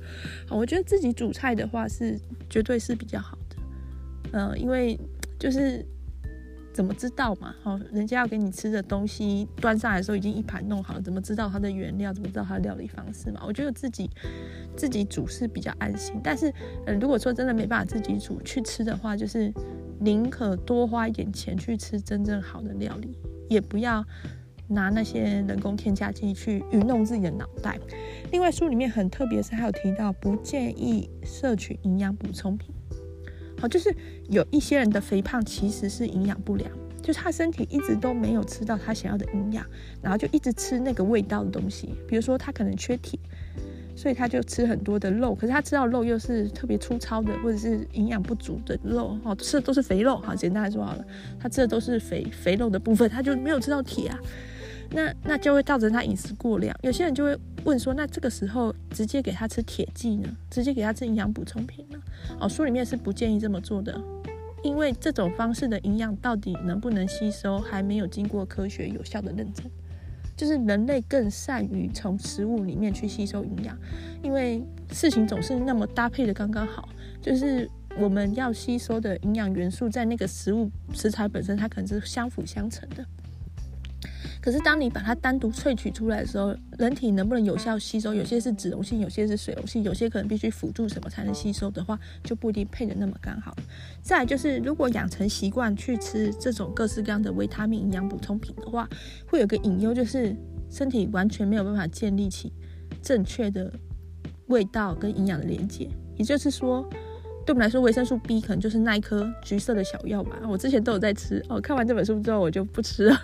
好，我觉得自己煮菜的话是绝对是比较好的，嗯、因为就是怎么知道嘛？好，人家要给你吃的东西端上来的时候已经一盘弄好了，怎么知道它的原料？怎么知道它的料理方式嘛？我觉得自己自己煮是比较安心。但是，嗯、如果说真的没办法自己煮去吃的话，就是宁可多花一点钱去吃真正好的料理，也不要。拿那些人工添加剂去愚弄自己的脑袋。另外，书里面很特别是还有提到不建议摄取营养补充品。好，就是有一些人的肥胖其实是营养不良，就是他身体一直都没有吃到他想要的营养，然后就一直吃那个味道的东西。比如说他可能缺铁，所以他就吃很多的肉，可是他吃到肉又是特别粗糙的，或者是营养不足的肉，哦，吃的都是肥肉。好，简单来说好了，他吃的都是肥肥肉的部分，他就没有吃到铁啊。那那就会造成他饮食过量。有些人就会问说，那这个时候直接给他吃铁剂呢？直接给他吃营养补充品呢？哦，书里面是不建议这么做的，因为这种方式的营养到底能不能吸收，还没有经过科学有效的认证。就是人类更善于从食物里面去吸收营养，因为事情总是那么搭配的刚刚好，就是我们要吸收的营养元素在那个食物食材本身，它可能是相辅相成的。可是，当你把它单独萃取出来的时候，人体能不能有效吸收？有些是脂溶性，有些是水溶性，有些可能必须辅助什么才能吸收的话，就不一定配得那么刚好。再就是，如果养成习惯去吃这种各式各样的维他命营养补充品的话，会有个隐忧，就是身体完全没有办法建立起正确的味道跟营养的连接。也就是说，对我们来说，维生素 B 可能就是那一颗橘色的小药吧。我之前都有在吃哦，看完这本书之后，我就不吃了。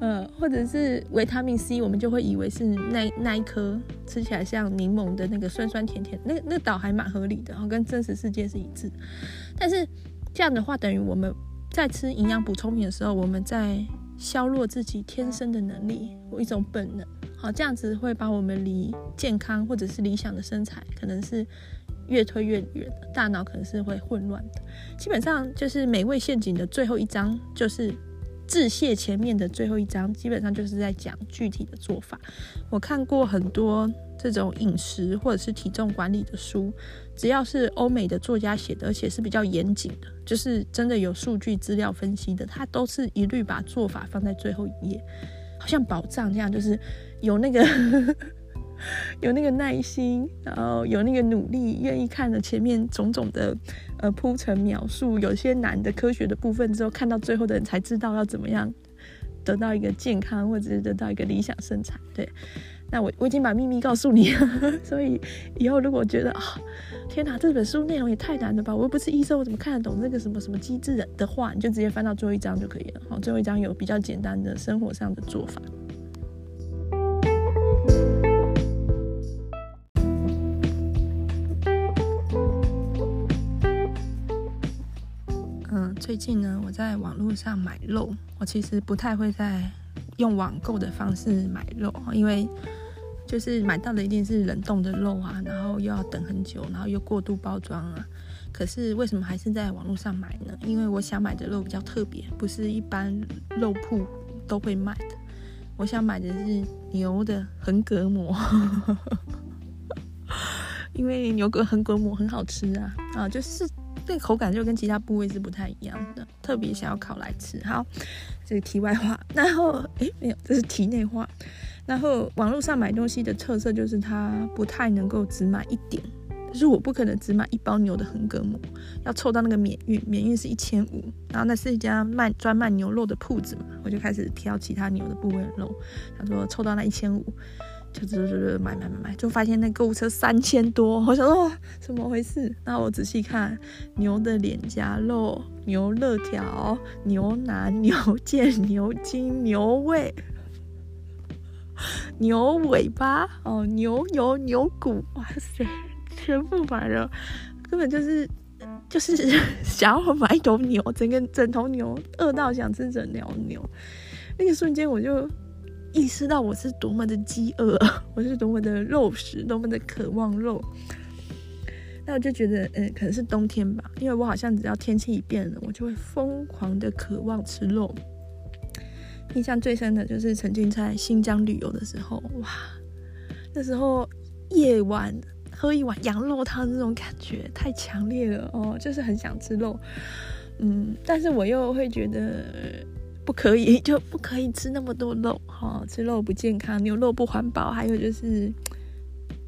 呃，或者是维他命 C，我们就会以为是那那一颗吃起来像柠檬的那个酸酸甜甜，那那倒还蛮合理的，然后跟真实世界是一致。但是这样的话，等于我们在吃营养补充品的时候，我们在削弱自己天生的能力，或一种本能。好，这样子会把我们离健康或者是理想的身材，可能是越推越远，大脑可能是会混乱的。基本上就是美味陷阱的最后一章，就是。致谢前面的最后一章，基本上就是在讲具体的做法。我看过很多这种饮食或者是体重管理的书，只要是欧美的作家写的，而且是比较严谨的，就是真的有数据资料分析的，他都是一律把做法放在最后一页，好像宝藏这样，就是有那个。有那个耐心，然后有那个努力，愿意看了前面种种的呃铺陈描述，有些难的科学的部分之后，看到最后的人才知道要怎么样得到一个健康，或者是得到一个理想身材。对，那我我已经把秘密告诉你了，所以以后如果觉得啊，天哪，这本书内容也太难了吧，我又不是医生，我怎么看得懂这个什么什么机制的的话，你就直接翻到最后一章就可以了。好，最后一章有比较简单的生活上的做法。最近呢，我在网络上买肉，我其实不太会在用网购的方式买肉，因为就是买到的一定是冷冻的肉啊，然后又要等很久，然后又过度包装啊。可是为什么还是在网络上买呢？因为我想买的肉比较特别，不是一般肉铺都会卖的。我想买的是牛的横膈膜，因为牛隔横膈膜很好吃啊，啊，就是。这个口感就跟其他部位是不太一样的，特别想要烤来吃。好，这个题外话。然后，诶，没有，这是题内话。然后，网络上买东西的特色就是它不太能够只买一点，就是我不可能只买一包牛的横膈膜，要凑到那个免运，免运是一千五。然后那是一家卖专卖牛肉的铺子嘛，我就开始挑其他牛的部位的肉，他说凑到那一千五。就就就就买买买买，就发现那购物车三千多，我想说怎么回事？然后我仔细看，牛的脸颊肉、牛肋条、牛腩、牛腱、牛筋、牛胃、牛尾巴哦，牛油、牛骨，哇塞，全部买了，根本就是就是想要买一头牛，整个整头牛，饿到想吃整条牛，那个瞬间我就。意识到我是多么的饥饿，我是多么的肉食，多么的渴望肉。那我就觉得，嗯，可能是冬天吧，因为我好像只要天气一变了，我就会疯狂的渴望吃肉。印象最深的就是曾经在新疆旅游的时候，哇，那时候夜晚喝一碗羊肉汤，那种感觉太强烈了哦，就是很想吃肉。嗯，但是我又会觉得。不可以，就不可以吃那么多肉哈，吃肉不健康，牛肉不环保，还有就是，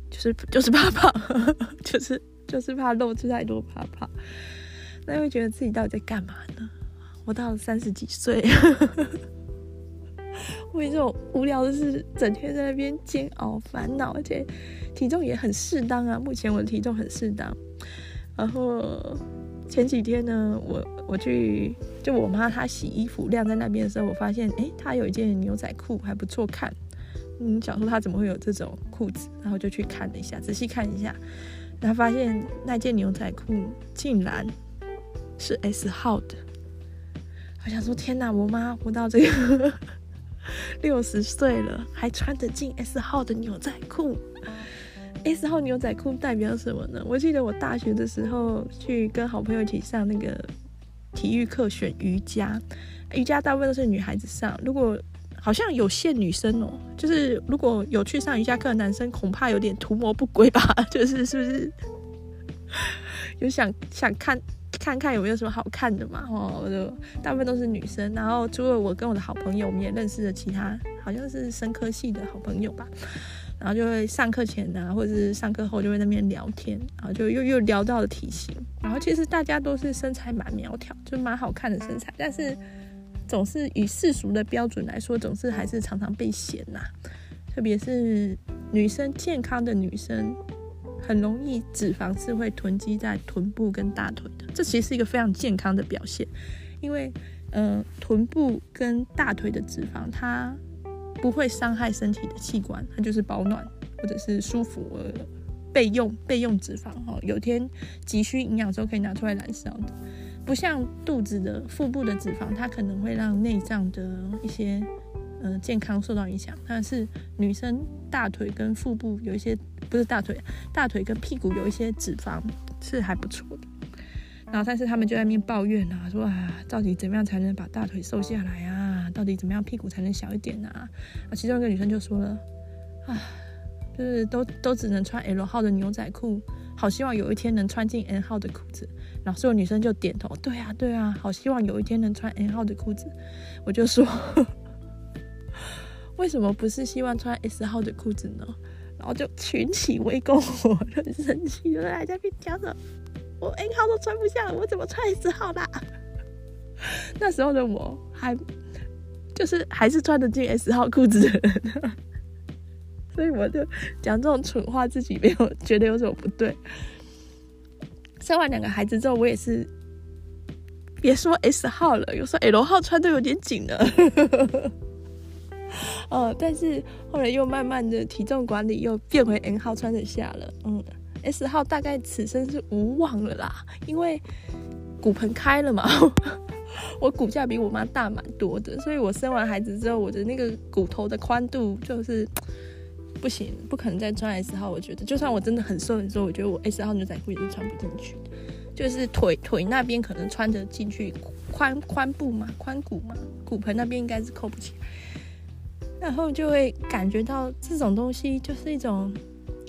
就是就是怕胖，就是就是怕肉吃太多怕胖。那会觉得自己到底在干嘛呢？我到了三十几岁，为这种无聊的事，整天在那边煎熬烦恼，而且体重也很适当啊。目前我的体重很适当。然后前几天呢，我我去就我妈她洗衣服晾在那边的时候，我发现哎，她有一件牛仔裤还不错看。嗯，想说她怎么会有这种裤子，然后就去看了一下，仔细看一下，然后发现那件牛仔裤竟然是 S 号的。我想说，天哪，我妈活到这个 六十岁了，还穿得进 S 号的牛仔裤。S 号牛仔裤代表什么呢？我记得我大学的时候去跟好朋友一起上那个体育课，选瑜伽。瑜伽大部分都是女孩子上，如果好像有限女生哦，就是如果有去上瑜伽课的男生，恐怕有点图谋不轨吧？就是是不是 有想想看？看看有没有什么好看的嘛？哦，就大部分都是女生，然后除了我跟我的好朋友，我们也认识了其他好像是生科系的好朋友吧。然后就会上课前啊，或者是上课后就会在那边聊天，然后就又又聊到了体型。然后其实大家都是身材蛮苗条，就蛮好看的身材，但是总是以世俗的标准来说，总是还是常常被嫌呐。特别是女生，健康的女生。很容易脂肪是会囤积在臀部跟大腿的，这其实是一个非常健康的表现，因为，呃，臀部跟大腿的脂肪它不会伤害身体的器官，它就是保暖或者是舒服呃备用备用脂肪哈，有天急需营养时候可以拿出来燃烧的，不像肚子的腹部的脂肪，它可能会让内脏的一些。呃，健康受到影响，但是女生大腿跟腹部有一些，不是大腿，大腿跟屁股有一些脂肪是还不错的。然后，但是他们就在那边抱怨啊，说啊，到底怎么样才能把大腿瘦下来啊？到底怎么样屁股才能小一点啊？啊，其中一个女生就说了，啊，就是都都只能穿 L 号的牛仔裤，好希望有一天能穿进 N 号的裤子。然后所有女生就点头，对啊，对啊，好希望有一天能穿 N 号的裤子。我就说。为什么不是希望穿 S 号的裤子呢？然后就群起围攻我，就很生气，就在那边讲着，我 N 号都穿不下，我怎么穿 S 号啦？那时候的我还就是还是穿得进 S 号裤子的人，所以我就讲这种蠢话，自己没有觉得有什么不对。生完两个孩子之后，我也是别说 S 号了，有时候 L 号穿都有点紧了。哦，但是后来又慢慢的体重管理又变回 N 号穿得下了，嗯，S 号大概此生是无望了啦，因为骨盆开了嘛，我骨架比我妈大蛮多的，所以我生完孩子之后，我的那个骨头的宽度就是不行，不可能再穿 S 号。我觉得，就算我真的很瘦很瘦，我觉得我 S 号牛仔裤也是穿不进去的，就是腿腿那边可能穿得进去，宽宽部嘛，宽骨嘛，骨盆那边应该是扣不起来。然后就会感觉到这种东西就是一种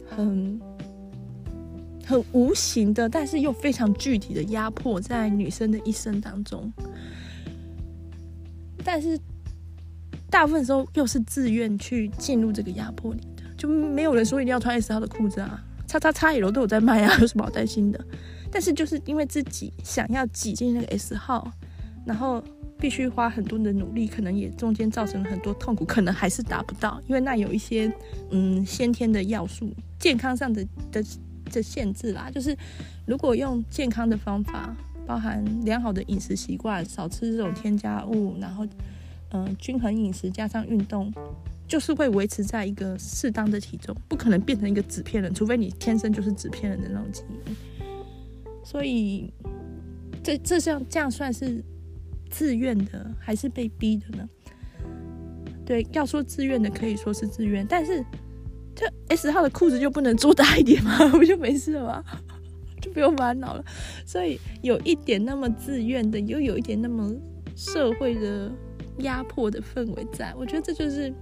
很很无形的，但是又非常具体的压迫在女生的一生当中。但是大部分时候又是自愿去进入这个压迫里的，就没有人说一定要穿 S 号的裤子啊，叉叉叉 L 都有在卖啊，有什么好担心的？但是就是因为自己想要挤进那个 S 号，然后。必须花很多的努力，可能也中间造成了很多痛苦，可能还是达不到，因为那有一些嗯先天的要素，健康上的的的限制啦。就是如果用健康的方法，包含良好的饮食习惯，少吃这种添加物，然后嗯、均衡饮食加上运动，就是会维持在一个适当的体重，不可能变成一个纸片人，除非你天生就是纸片人的那种基因。所以这这像这样算是。自愿的还是被逼的呢？对，要说自愿的可以说是自愿，但是这 S 号的裤子就不能做大一点吗？不就没事了吗？就不用烦恼了。所以有一点那么自愿的，又有一点那么社会的压迫的氛围在，我觉得这就是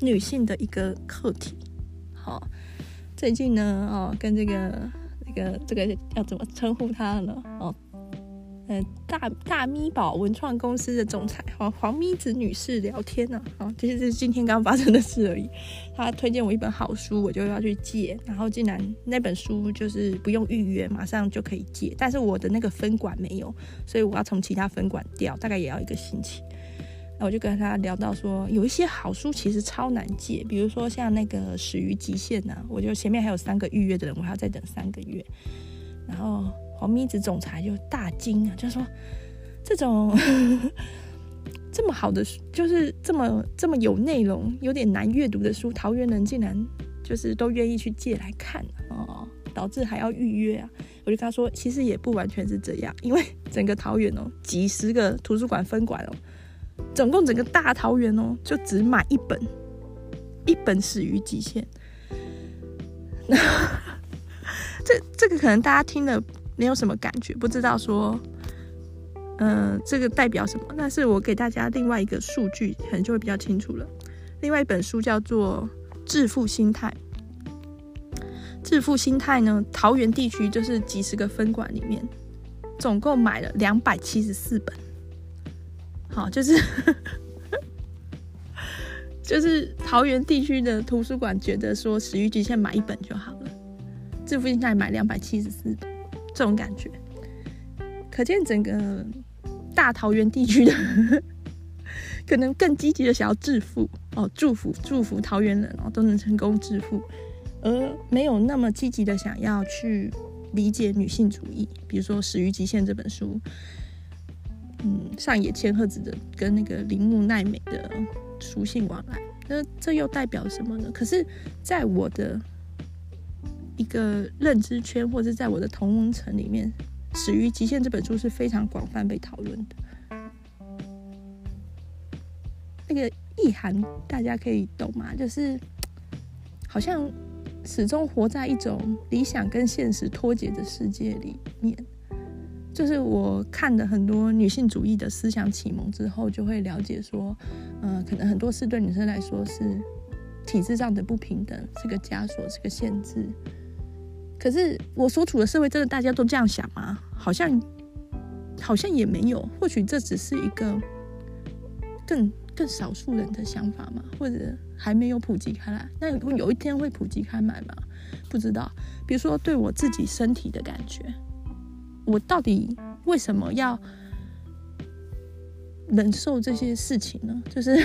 女性的一个课题。好，最近呢，哦，跟这个这个这个要怎么称呼他呢？哦。呃，大大咪宝文创公司的总裁黄黄咪子女士聊天呢，啊，其实这是今天刚发生的事而已。她推荐我一本好书，我就要去借，然后竟然那本书就是不用预约，马上就可以借，但是我的那个分馆没有，所以我要从其他分馆调，大概也要一个星期。那我就跟他聊到说，有一些好书其实超难借，比如说像那个《始于极限》呐，我就前面还有三个预约的人，我还要再等三个月。然后黄咪子总裁就大惊啊，就说这种 这么好的书，就是这么这么有内容、有点难阅读的书，桃园人竟然就是都愿意去借来看哦，导致还要预约啊。我就跟他说，其实也不完全是这样，因为整个桃园哦，几十个图书馆分馆哦。总共整个大桃园哦，就只买一本，一本《始于极限》。这这个可能大家听了没有什么感觉，不知道说，嗯、这个代表什么？但是我给大家另外一个数据，可能就会比较清楚了。另外一本书叫做《致富心态》，《致富心态》呢，桃园地区就是几十个分馆里面，总共买了两百七十四本。好，就是 就是桃园地区的图书馆觉得说，始于极限买一本就好了，致富心态买两百七十四，这种感觉，可见整个大桃园地区的可能更积极的想要致富哦，祝福祝福桃园人哦都能成功致富，而没有那么积极的想要去理解女性主义，比如说《始于极限》这本书。嗯，上野千鹤子的跟那个铃木奈美的书信往来，那这又代表什么呢？可是，在我的一个认知圈，或者在我的同文层里面，《始于极限》这本书是非常广泛被讨论的。那个意涵大家可以懂吗？就是好像始终活在一种理想跟现实脱节的世界里面。就是我看了很多女性主义的思想启蒙之后，就会了解说，嗯、呃，可能很多事对女生来说是体制上的不平等，是个枷锁，是个限制。可是我所处的社会，真的大家都这样想吗？好像好像也没有。或许这只是一个更更少数人的想法嘛，或者还没有普及开来。那有有一天会普及开来吗？不知道。比如说对我自己身体的感觉。我到底为什么要忍受这些事情呢？就是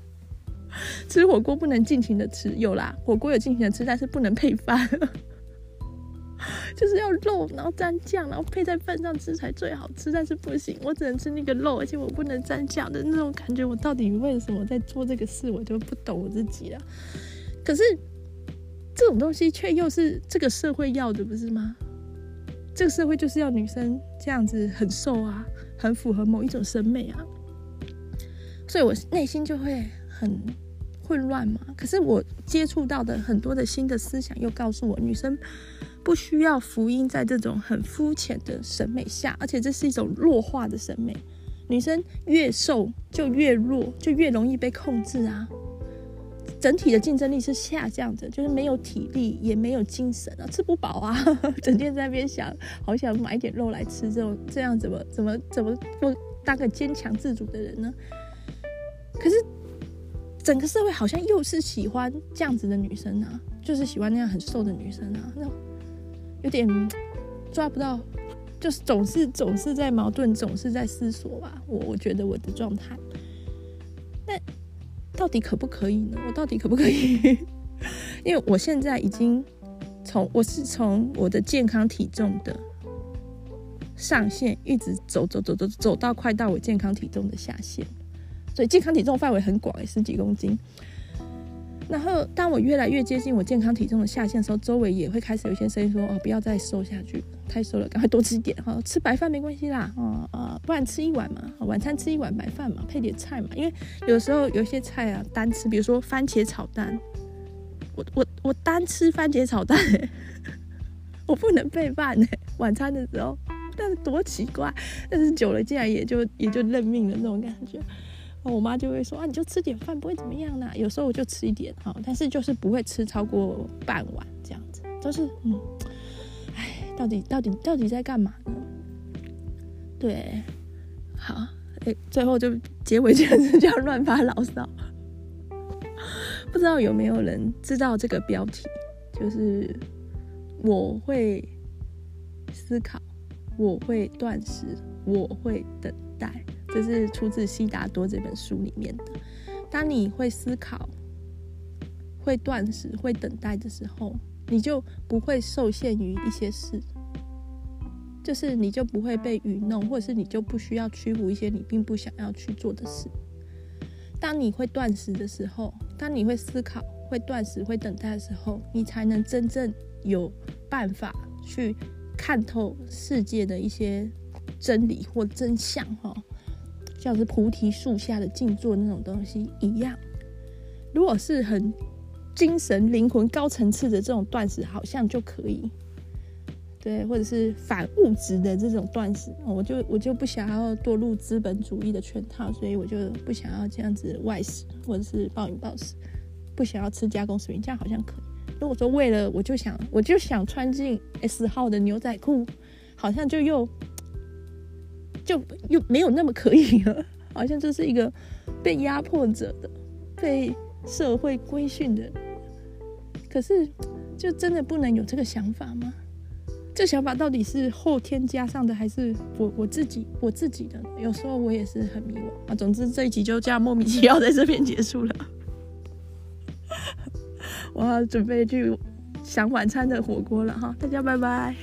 吃火锅不能尽情的吃，有啦，火锅有尽情的吃，但是不能配饭，就是要肉，然后蘸酱，然后配在饭上吃才最好吃，但是不行，我只能吃那个肉，而且我不能蘸酱的那种感觉。我到底为什么在做这个事？我就不懂我自己了。可是这种东西却又是这个社会要的，不是吗？这个社会就是要女生这样子很瘦啊，很符合某一种审美啊，所以我内心就会很混乱嘛。可是我接触到的很多的新的思想又告诉我，女生不需要福音在这种很肤浅的审美下，而且这是一种弱化的审美。女生越瘦就越弱，就越容易被控制啊。整体的竞争力是下降的，就是没有体力，也没有精神啊，吃不饱啊，整天在那边想，好想买一点肉来吃，这种这样怎么怎么怎么不当个坚强自主的人呢？可是整个社会好像又是喜欢这样子的女生啊，就是喜欢那样很瘦的女生啊，那有点抓不到，就是总是总是在矛盾，总是在思索吧。我我觉得我的状态，那。到底可不可以呢？我到底可不可以？因为我现在已经从我是从我的健康体重的上限一直走走走走走到快到我健康体重的下限，所以健康体重范围很广，十几公斤。然后，当我越来越接近我健康体重的下限的时候，周围也会开始有一些声音说：“哦，不要再瘦下去，太瘦了，赶快多吃一点哈，吃白饭没关系啦，哦呃，不然吃一碗嘛，晚餐吃一碗白饭嘛，配点菜嘛，因为有时候有些菜啊单吃，比如说番茄炒蛋，我我我单吃番茄炒蛋，欸，我不能配饭哎，晚餐的时候，但是多奇怪，但是久了竟然也就也就认命了那种感觉。”我妈就会说啊，你就吃点饭，不会怎么样啦。有时候我就吃一点哈，但是就是不会吃超过半碗这样子。就是嗯，哎，到底到底到底在干嘛呢？对，好，哎，最后就结尾就是 这样乱发牢骚。不知道有没有人知道这个标题？就是我会思考，我会断食，我会等待。这是出自《悉达多》这本书里面的。当你会思考、会断食、会等待的时候，你就不会受限于一些事，就是你就不会被愚弄，或者是你就不需要屈服一些你并不想要去做的事。当你会断食的时候，当你会思考、会断食、会等待的时候，你才能真正有办法去看透世界的一些真理或真相，哈，像是菩提树下的静坐那种东西一样。如果是很精神、灵魂高层次的这种断食，好像就可以。对，或者是反物质的这种断食，我就我就不想要堕入资本主义的圈套，所以我就不想要这样子外食，或者是暴饮暴食，不想要吃加工食品，这样好像可以。如果说为了我就想我就想穿进 S 号的牛仔裤，好像就又就又没有那么可以了，好像就是一个被压迫者的、被社会规训的。可是，就真的不能有这个想法吗？这想法到底是后天加上的，还是我我自己我自己的？有时候我也是很迷惘啊。总之这一集就这样莫名其妙在这边结束了。我要准备去想晚餐的火锅了哈，大家拜拜。